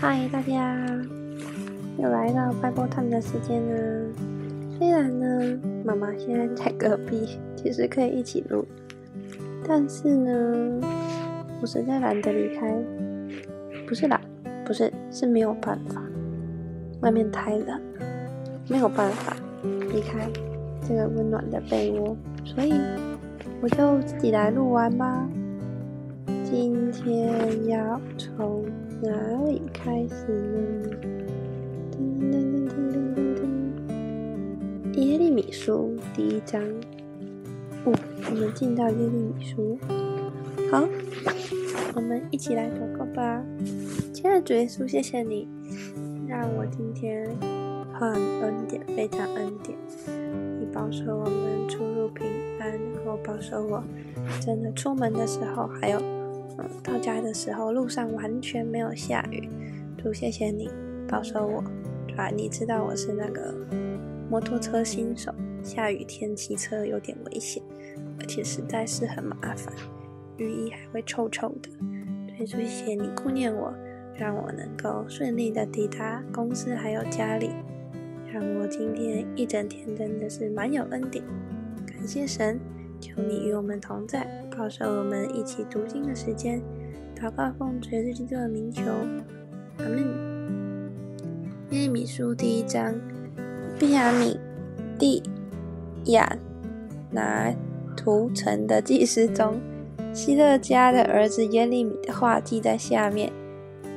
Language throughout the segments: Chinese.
嗨，大家又来到 Bible Time 的时间呢。虽然呢，妈妈现在在隔壁，其实可以一起录，但是呢，我实在懒得离开。不是懒，不是，是没有办法。外面太冷，没有办法离开这个温暖的被窝，所以我就自己来录完吧。今天要从哪里开始呢？噔噔噔噔噔噔噔！耶利米书第一章。哦，我们进到耶利米书。好，我们一起来祷告吧。亲爱的主耶稣，谢谢你让我今天很恩典，非常恩典。你保守我们出入平安，然后保守我真的出门的时候还有。到家的时候，路上完全没有下雨。主，谢谢你保守我，对吧？你知道我是那个摩托车新手，下雨天骑车有点危险，而且实在是很麻烦，雨衣还会臭臭的。所以，谢谢你顾念我，让我能够顺利的抵达公司还有家里，让我今天一整天真的是蛮有恩典。感谢神，求你与我们同在。保守我们一起读经的时间，祷告奉主耶稣基督的名求，阿门。耶利米书第一章，毕亚米地亚拿图城的祭司中，希勒家的儿子耶利米的话记在下面。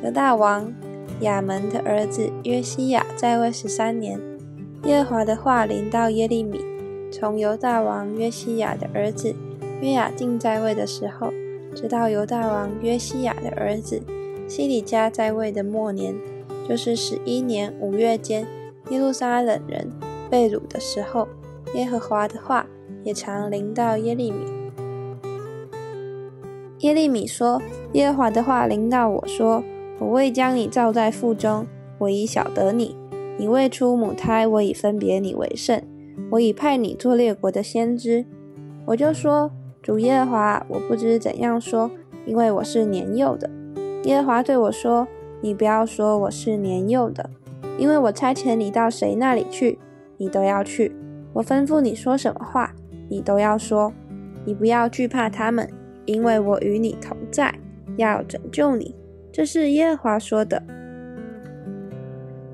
犹大王亚门的儿子约西亚在位十三年，耶和华的话临到耶利米，从犹大王约西亚的儿子。约雅敬在位的时候，直到犹大王约西亚的儿子西里加在位的末年，就是十一年五月间，耶路撒冷人被掳的时候，耶和华的话也常临到耶利米。耶利米说：“耶和华的话临到我说，我未将你造在腹中，我已晓得你；你未出母胎，我已分别你为圣，我已派你做列国的先知。”我就说。主耶和华，我不知怎样说，因为我是年幼的。耶和华对我说：“你不要说我是年幼的，因为我差遣你到谁那里去，你都要去。我吩咐你说什么话，你都要说。你不要惧怕他们，因为我与你同在，要拯救你。”这是耶和华说的。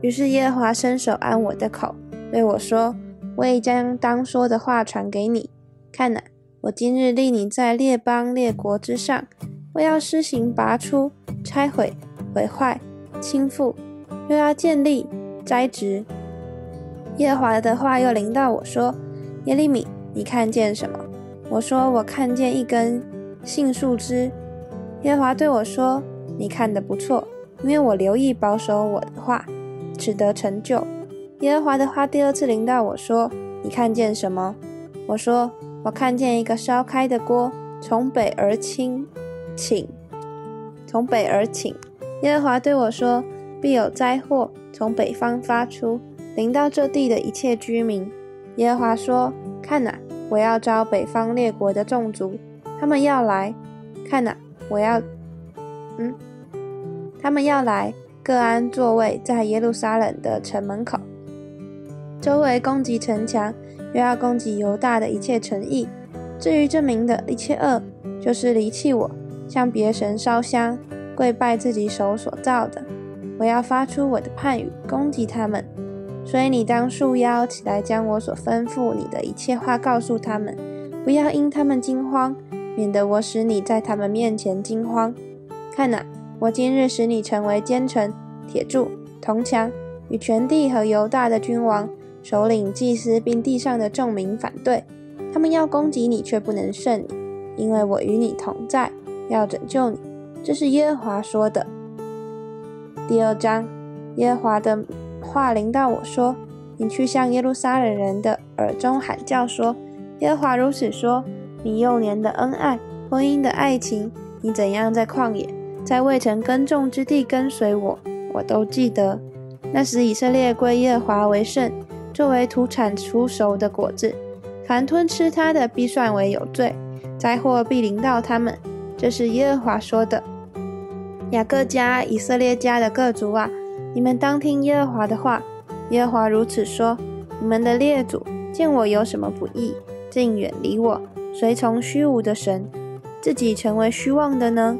于是耶和华伸手按我的口，对我说：“我已将当说的话传给你，看哪。”我今日立你在列邦列国之上，我要施行拔出、拆毁、毁坏、倾覆，又要建立、栽植。耶和华的话又临到我说：“耶利米，你看见什么？”我说：“我看见一根杏树枝。”耶和华对我说：“你看得不错，因为我留意保守我的话，使得成就。”耶和华的话第二次临到我说：“你看见什么？”我说。我看见一个烧开的锅从北而倾，请从北而请。耶和华对我说：“必有灾祸从北方发出，临到这地的一切居民。”耶和华说：“看哪，我要招北方列国的众族，他们要来。看哪，我要……嗯，他们要来，各安座位在耶路撒冷的城门口，周围攻击城墙。”又要攻击犹大的一切诚意。至于这名的一切恶，就是离弃我，向别神烧香，跪拜自己手所造的。我要发出我的判语，攻击他们。所以你当束腰起来，将我所吩咐你的一切话告诉他们，不要因他们惊慌，免得我使你在他们面前惊慌。看哪，我今日使你成为奸臣、铁柱、铜墙，与全地和犹大的君王。首领、祭司并地上的众民反对，他们要攻击你，却不能胜你，因为我与你同在，要拯救你。这是耶和华说的。第二章，耶和华的话临到我说：“你去向耶路撒冷人的耳中喊叫说：耶和华如此说：你幼年的恩爱，婚姻的爱情，你怎样在旷野，在未曾耕种之地跟随我，我都记得。那时以色列归耶和华为圣。”作为土产出熟的果子，凡吞吃它的，必算为有罪，灾祸必临到他们。这是耶和华说的。雅各家、以色列家的各族啊，你们当听耶和华的话。耶和华如此说：你们的列祖见我有什么不义，竟远离我，随从虚无的神，自己成为虚妄的呢？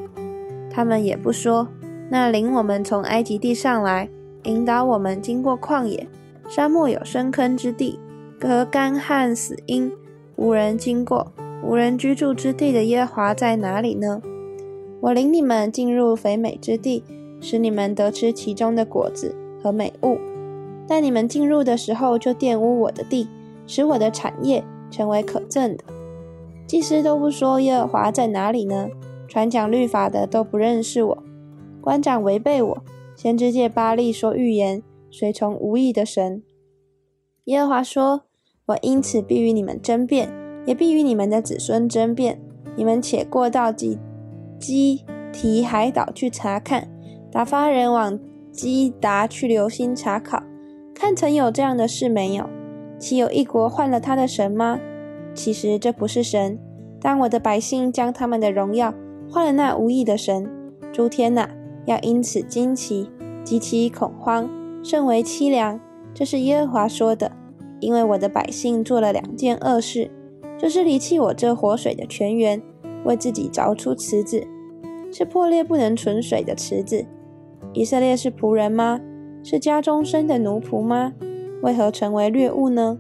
他们也不说，那领我们从埃及地上来，引导我们经过旷野、沙漠有深坑之地，隔干旱死荫，无人经过，无人居住之地的耶和华在哪里呢？我领你们进入肥美之地，使你们得吃其中的果子和美物。但你们进入的时候，就玷污我的地，使我的产业成为可憎的。祭司都不说耶和华在哪里呢？传讲律法的都不认识我，官长违背我，先知借巴利说预言，随从无意的神。耶和华说：“我因此必与你们争辩，也必与你们的子孙争辩。你们且过到基基提海岛去查看，打发人往基达去留心查考。”看曾有这样的事没有？岂有一国换了他的神吗？其实这不是神。当我的百姓将他们的荣耀换了那无意的神，诸天呐，要因此惊奇，极其恐慌，甚为凄凉。这是耶和华说的。因为我的百姓做了两件恶事，就是离弃我这活水的泉源，为自己凿出池子，是破裂不能存水的池子。以色列是仆人吗？是家中生的奴仆吗？为何成为掠物呢？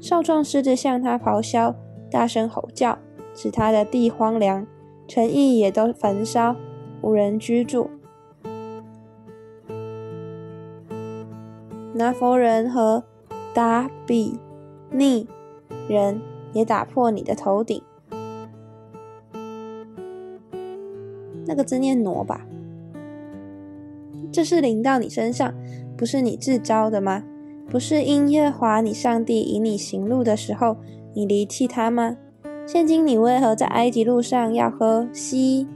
少壮狮子向他咆哮，大声吼叫，使他的地荒凉，城邑也都焚烧，无人居住。拿佛人和达比逆人也打破你的头顶。那个字念挪吧。这是临到你身上，不是你自招的吗？不是因耶华你上帝引你行路的时候，你离弃他吗？现今你为何在埃及路上要喝西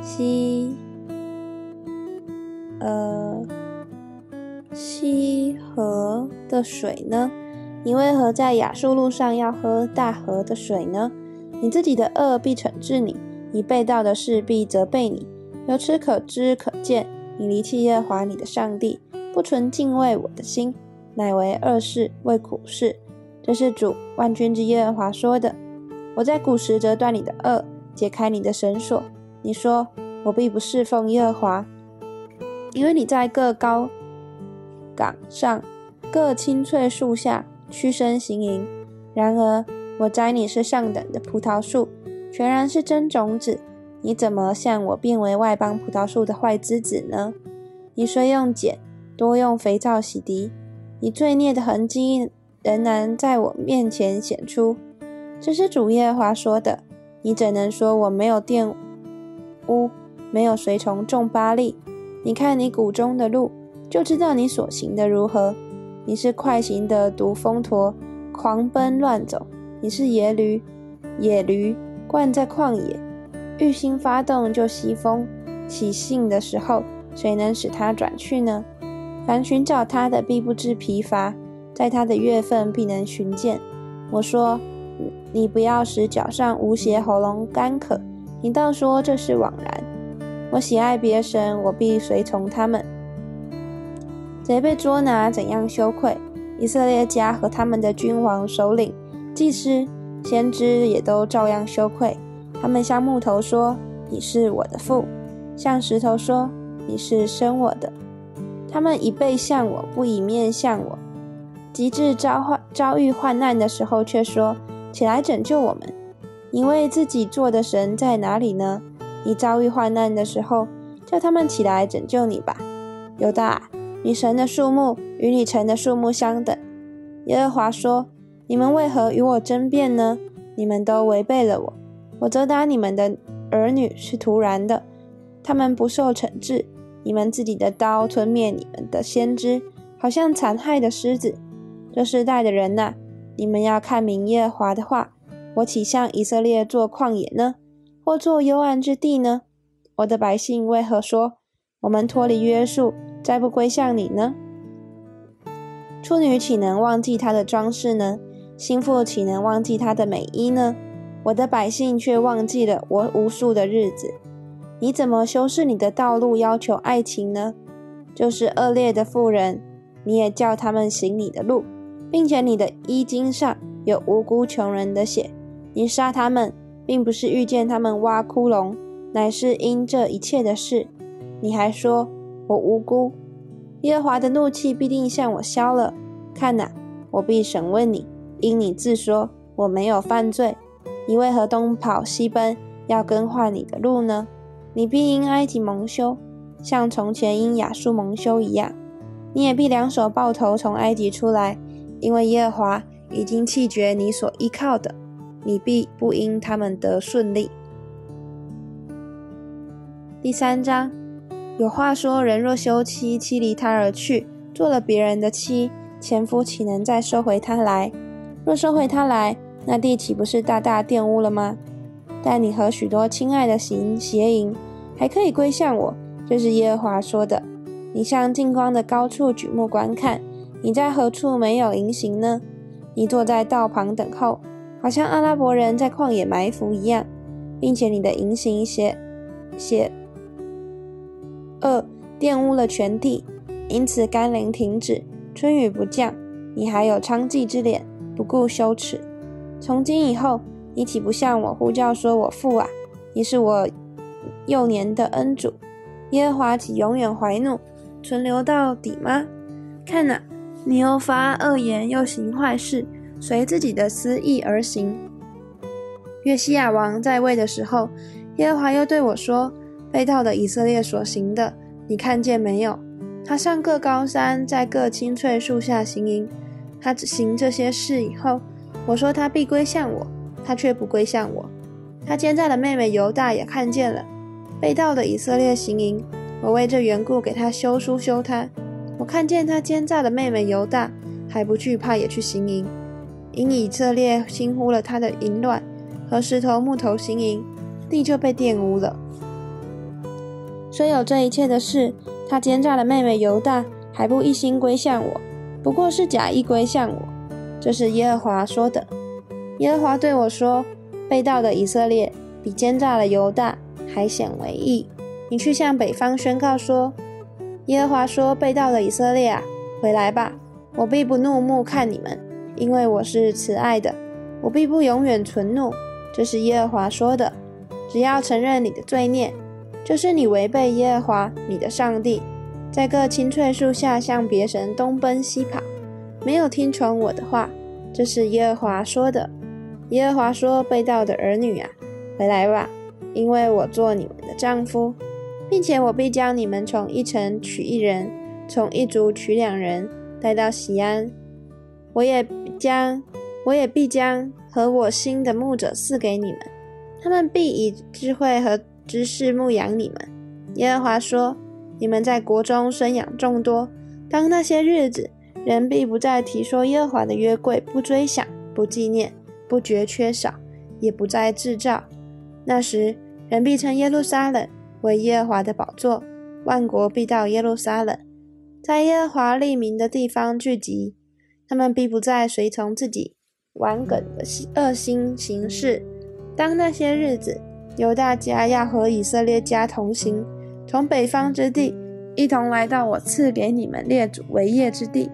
西呃西河的水呢？你为何在亚述路上要喝大河的水呢？你自己的恶必惩治你，你被盗的事必责备你。由此可知可见，你离弃耶和华你的上帝，不存敬畏我的心，乃为恶事，为苦事。这是主万军之耶和华说的。我在古时折断你的恶，解开你的绳索。你说我必不侍奉耶和华，因为你在各高岗上、各青翠树下屈身行吟。然而我摘你是上等的葡萄树，全然是真种子。你怎么向我变为外邦葡萄树的坏枝子呢？你虽用碱，多用肥皂洗涤，你罪孽的痕迹仍然在我面前显出。这是主耶和华说的。你怎能说我没有玷污，没有随从众巴利？你看你谷中的路，就知道你所行的如何。你是快行的毒蜂驼，狂奔乱走；你是野驴，野驴惯在旷野。欲心发动就西风，起兴的时候，谁能使他转去呢？凡寻找他的，必不知疲乏；在他的月份，必能寻见。我说：你不要使脚上无鞋，喉咙干渴。你倒说这是枉然。我喜爱别神，我必随从他们。贼被捉拿，怎样羞愧？以色列家和他们的君王、首领、祭司、先知也都照样羞愧。他们向木头说：“你是我的父。”向石头说：“你是生我的。”他们以背向我，不以面向我。极致遭患遭遇患难的时候，却说：“起来拯救我们！”你为自己做的神在哪里呢？你遭遇患难的时候，叫他们起来拯救你吧。犹大，你神的数目与你城的数目相等。耶和华说：“你们为何与我争辩呢？你们都违背了我。”我责打你们的儿女是突然的，他们不受惩治。你们自己的刀吞灭你们的先知，好像残害的狮子。这世代的人呐，你们要看明耶和华的话。我岂向以色列做旷野呢，或做幽暗之地呢？我的百姓为何说我们脱离约束，再不归向你呢？处女岂能忘记她的装饰呢？心腹岂能忘记她的美衣呢？我的百姓却忘记了我无数的日子，你怎么修饰你的道路，要求爱情呢？就是恶劣的妇人，你也叫他们行你的路，并且你的衣襟上有无辜穷人的血。你杀他们，并不是遇见他们挖窟窿，乃是因这一切的事。你还说我无辜，耶和华的怒气必定向我消了。看哪，我必审问你，因你自说我没有犯罪，你为何东跑西奔，要更换你的路呢？你必因埃及蒙羞。像从前因亚述蒙羞一样，你也必两手抱头从埃及出来，因为耶和华已经弃绝你所依靠的，你必不因他们得顺利。第三章有话说：人若休妻，妻离他而去，做了别人的妻，前夫岂能再收回他来？若收回他来，那地岂不是大大玷污了吗？但你和许多亲爱的行邪淫，还可以归向我。这是耶和华说的：“你向近光的高处举目观看，你在何处没有营行呢？你坐在道旁等候，好像阿拉伯人在旷野埋伏一样，并且你的营行邪邪二玷污了全地，因此甘霖停止，春雨不降。你还有娼妓之脸，不顾羞耻。从今以后，你岂不向我呼叫说：我父啊，你是我幼年的恩主。”耶和华岂永远怀怒，存留到底吗？看哪，你又发恶言，又行坏事，随自己的私意而行。约西亚王在位的时候，耶和华又对我说：“被盗的以色列所行的，你看见没有？他上各高山，在各青翠树下行营。他行这些事以后，我说他必归向我，他却不归向我。他奸诈的妹妹犹大也看见了。”被盗的以色列行营，我为这缘故给他修书修他。我看见他奸诈的妹妹犹大还不惧怕，也去行营，因以色列轻忽了他的淫乱和石头木头行营，地就被玷污了。虽有这一切的事，他奸诈的妹妹犹大还不一心归向我，不过是假意归向我。这是耶和华说的。耶和华对我说：“被盗的以色列比奸诈的犹大。”还显为义。你去向北方宣告说：“耶和华说，被盗的以色列啊，回来吧！我必不怒目看你们，因为我是慈爱的，我必不永远存怒。”这是耶和华说的。只要承认你的罪孽，就是你违背耶和华你的上帝，在各青翠树下向别神东奔西跑，没有听从我的话。这是耶和华说的。耶和华说：“被盗的儿女啊，回来吧！”因为我做你们的丈夫，并且我必将你们从一城取一人，从一族取两人，带到西安。我也将，我也必将和我心的牧者赐给你们，他们必以智慧和知识牧养你们。耶和华说：你们在国中生养众多，当那些日子，人必不再提说耶和华的约柜，不追想，不纪念，不觉缺少，也不再制造。那时。人必称耶路撒冷为耶和华的宝座，万国必到耶路撒冷，在耶和华立名的地方聚集。他们必不再随从自己顽梗的恶心行事。当那些日子，犹大家要和以色列家同行，从北方之地一同来到我赐给你们列祖为业之地。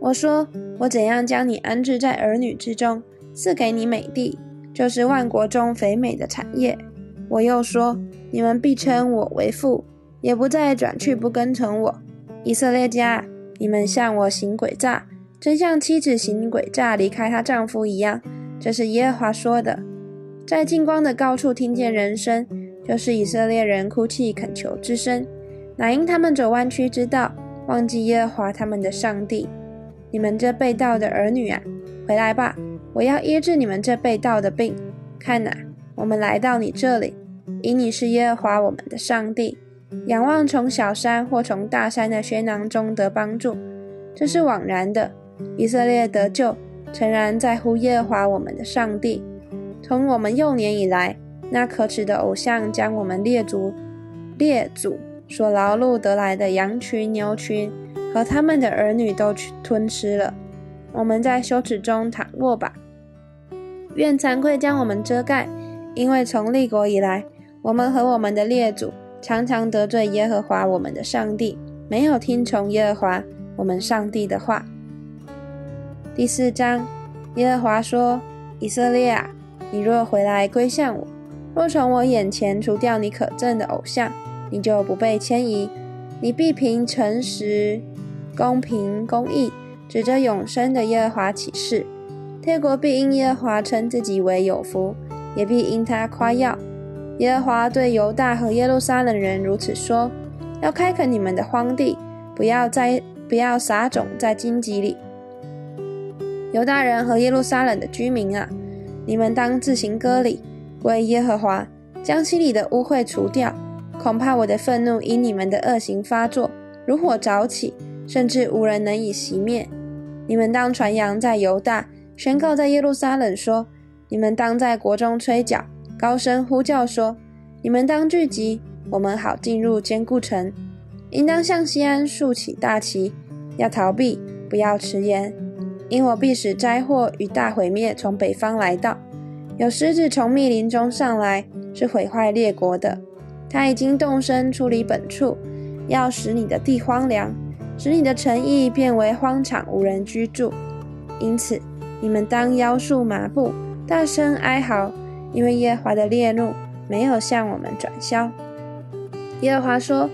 我说：我怎样将你安置在儿女之中，赐给你美地。就是万国中肥美的产业。我又说：你们必称我为父，也不再转去不跟从我。以色列家，你们向我行诡诈，真像妻子行诡诈离开她丈夫一样。这是耶和华说的。在近光的高处听见人声，就是以色列人哭泣恳求之声，乃因他们走弯曲之道，忘记耶和华他们的上帝。你们这被盗的儿女啊，回来吧！我要医治你们这被盗的病。看哪，我们来到你这里，因你是耶和华我们的上帝。仰望从小山或从大山的喧囊中得帮助，这是枉然的。以色列得救，诚然在乎耶和华我们的上帝。从我们幼年以来，那可耻的偶像将我们列祖列祖所劳碌得来的羊群、牛群和他们的儿女都吞吃了。我们在羞耻中躺卧吧。愿惭愧将我们遮盖，因为从立国以来，我们和我们的列祖常常得罪耶和华我们的上帝，没有听从耶和华我们上帝的话。第四章，耶和华说：“以色列啊，你若回来归向我，若从我眼前除掉你可憎的偶像，你就不被迁移，你必凭诚实、公平、公义，指着永生的耶和华起誓。天国必因耶和华称自己为有福，也必因他夸耀。耶和华对犹大和耶路撒冷人如此说：要开垦你们的荒地，不要再不要撒种在荆棘里。”犹大人和耶路撒冷的居民啊，你们当自行割礼，归耶和华，将心里的污秽除掉。恐怕我的愤怒因你们的恶行发作，如火早起，甚至无人能以熄灭。你们当传扬在犹大，宣告在耶路撒冷说：你们当在国中吹角，高声呼叫说：你们当聚集，我们好进入坚固城。应当向西安竖起大旗，要逃避，不要迟延。因我必使灾祸与大毁灭从北方来到，有狮子从密林中上来，是毁坏列国的。他已经动身出离本处，要使你的地荒凉，使你的城邑变为荒场，无人居住。因此，你们当腰束麻布，大声哀嚎，因为耶和华的烈怒没有向我们转消。耶和华说：“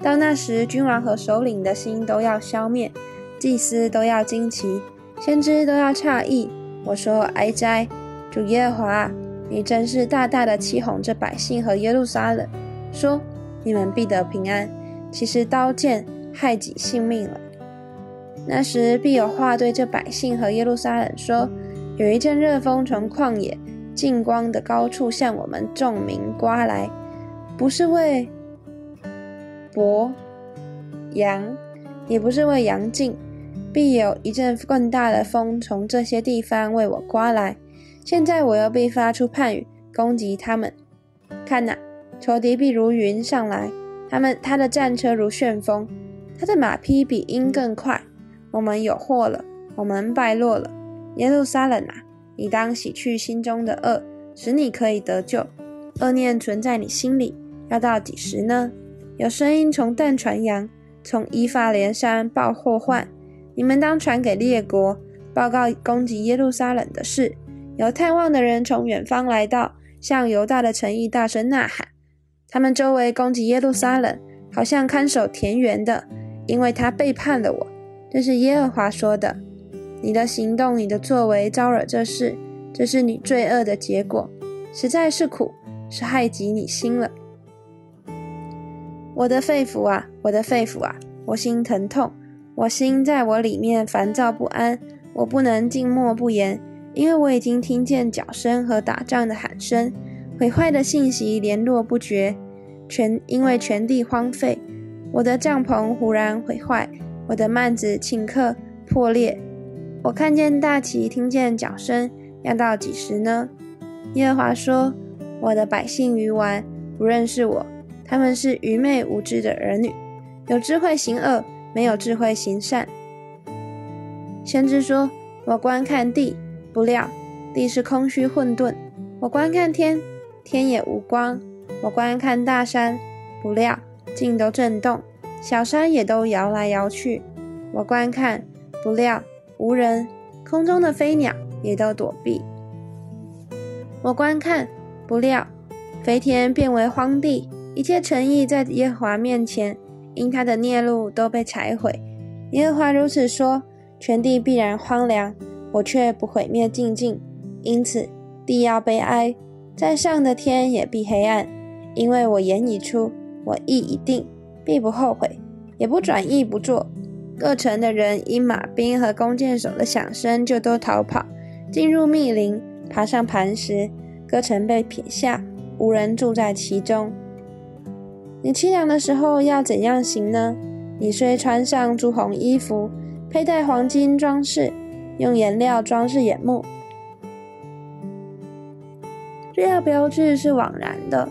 到那时，君王和首领的心都要消灭，祭司都要惊奇。”先知都要诧异。我说：“哀哉，主耶和华，你真是大大的欺哄这百姓和耶路撒冷，说你们必得平安，其实刀剑害己性命了。那时必有话对这百姓和耶路撒冷说：有一阵热风从旷野近光的高处向我们众民刮来，不是为博羊，也不是为羊尽。”必有一阵更大的风从这些地方为我刮来。现在我又必发出判语攻击他们。看哪，仇敌必如云上来，他们他的战车如旋风，他的马匹比鹰更快。我们有祸了，我们败落了。耶路撒冷啊，你当洗去心中的恶，使你可以得救。恶念存在你心里，要到几时呢？有声音从但传扬，从以法连山报祸患。你们当传给列国，报告攻击耶路撒冷的事。有探望的人从远方来到，向犹大的城邑大声呐喊。他们周围攻击耶路撒冷，好像看守田园的，因为他背叛了我。这是耶和华说的。你的行动，你的作为招惹这事，这是你罪恶的结果，实在是苦，是害及你心了。我的肺腑啊，我的肺腑啊，我心疼痛。我心在我里面烦躁不安，我不能静默不言，因为我已经听见脚声和打仗的喊声，毁坏的信息联络不绝，全因为全地荒废，我的帐篷忽然毁坏，我的幔子顷刻破裂。我看见大旗，听见脚声，要到几时呢？耶和华说：“我的百姓愚顽，不认识我，他们是愚昧无知的儿女，有智慧行恶。”没有智慧行善。先知说：“我观看地，不料地是空虚混沌；我观看天，天也无光；我观看大山，不料尽都震动，小山也都摇来摇去；我观看，不料无人，空中的飞鸟也都躲避；我观看，不料肥田变为荒地，一切诚意在耶和华面前。”因他的孽路都被拆毁，耶和华如此说：全地必然荒凉，我却不毁灭尽尽。因此地要悲哀，在上的天也必黑暗，因为我言已出，我意已定，必不后悔，也不转意不做。各城的人因马兵和弓箭手的响声就都逃跑，进入密林，爬上磐石。各城被撇下，无人住在其中。你凄凉的时候要怎样行呢？你虽穿上朱红衣服，佩戴黄金装饰，用颜料装饰眼目，这要标志是枉然的。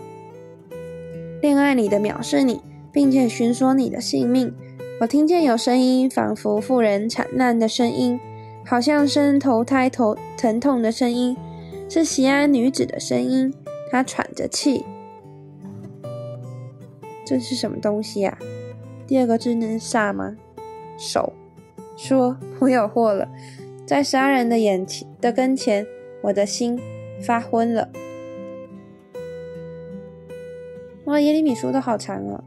恋爱你的藐视你，并且寻索你的性命。我听见有声音，仿佛妇人惨难的声音，好像生头胎头疼痛的声音，是西安女子的声音。她喘着气。这是什么东西呀？第二个字能杀吗？手说：“我有货了，在杀人的眼前的跟前，我的心发昏了。”哇，耶利米书都好长哦。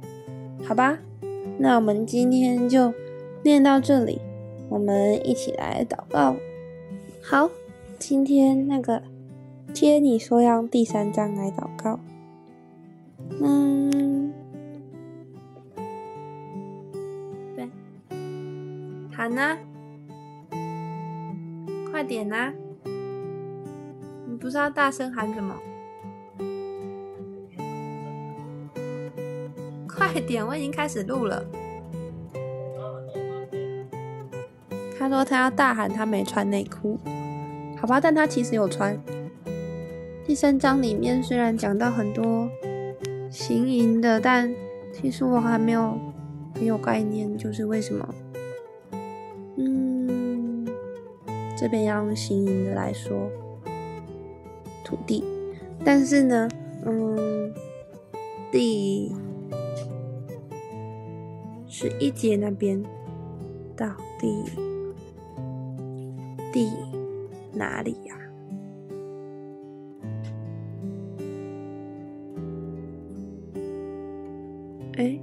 好吧，那我们今天就念到这里，我们一起来祷告。好，今天那个接你说要第三章来祷告。嗯，喊呢，快点呐！你不是要大声喊什么？快点，我已经开始录了。他说他要大喊，他没穿内裤，好吧？但他其实有穿。第三章里面虽然讲到很多。行营的，但其实我还没有很有概念，就是为什么，这边要用行营的来说土地，但是呢，嗯，第十一节那边到第第哪里呀？哎，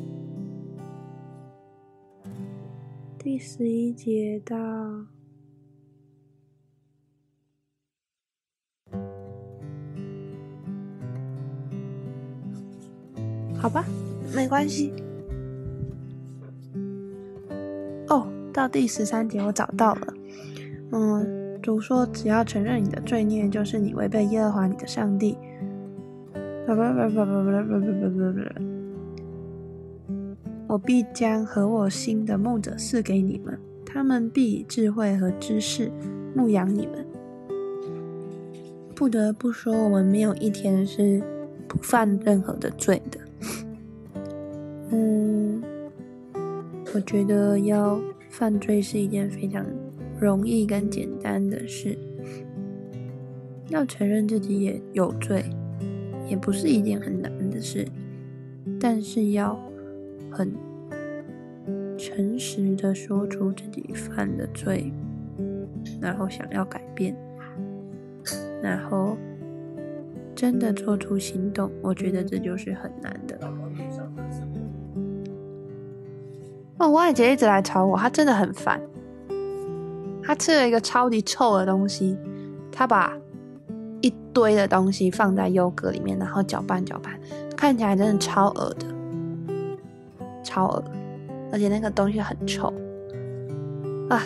第十一节到，好吧，没关系。哦，到第十三节我找到了。嗯，主说只要承认你的罪孽，就是你违背耶和华你的上帝。不不不不不不不不不不。我必将和我心的牧者赐给你们，他们必以智慧和知识牧养你们。不得不说，我们没有一天是不犯任何的罪的。我觉得要犯罪是一件非常容易跟简单的事，要承认自己也有罪，也不是一件很难的事，但是要。很诚实的说出自己犯的罪，然后想要改变，然后真的做出行动，我觉得这就是很难的。我姐姐一直来吵我，她真的很烦。她吃了一个超级臭的东西，她把一堆的东西放在优格里面，然后搅拌搅拌，看起来真的超恶的。超恶，而且那个东西很臭啊！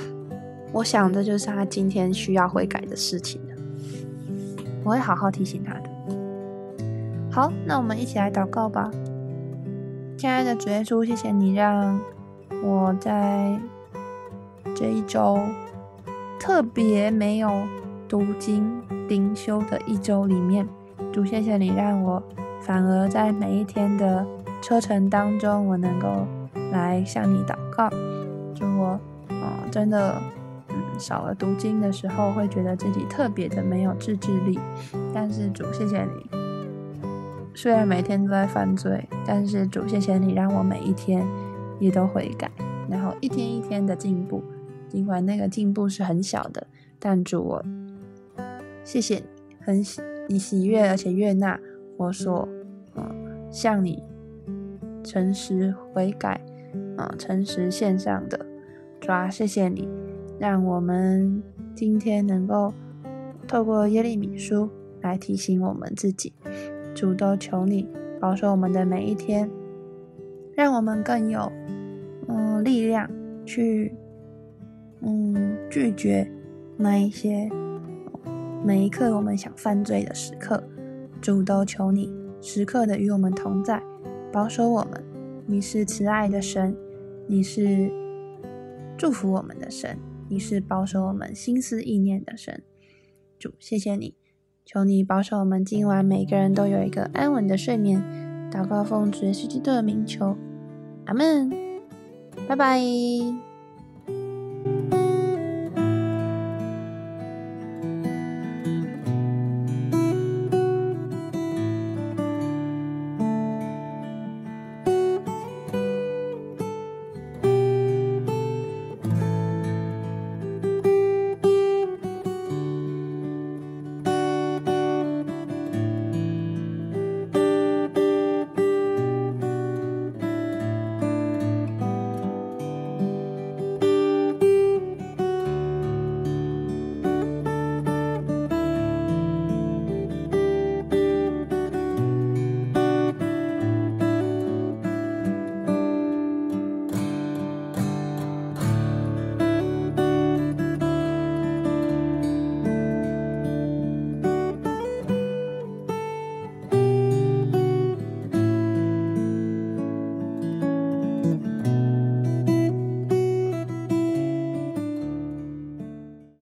我想这就是她今天需要悔改的事情了。我会好好提醒她的。好，那我们一起来祷告吧。亲爱的主耶稣，谢谢你让我在这一周特别没有读经灵修的一周里面，主谢谢你让我反而在每一天的。车程当中，我能够来向你祷告。就我，啊，真的，嗯，少了读经的时候，会觉得自己特别的没有自制力。但是主，谢谢你。虽然每天都在犯罪，但是主，谢谢你让我每一天也都悔改，然后一天一天的进步。尽管那个进步是很小的，但主我，谢谢你，很喜你喜悦而且悦纳我所，嗯，向你。诚实悔改，啊，诚实线上的，主啊，谢谢你，让我们今天能够透过耶利米书来提醒我们自己，主都求你保守我们的每一天，让我们更有嗯力量去嗯拒绝那一些每一刻我们想犯罪的时刻，主都求你时刻的与我们同在。保守我们，你是慈爱的神，你是祝福我们的神，你是保守我们心思意念的神。主，谢谢你，求你保守我们今晚每个人都有一个安稳的睡眠。祷告奉主耶稣基督的名求，阿门。拜拜。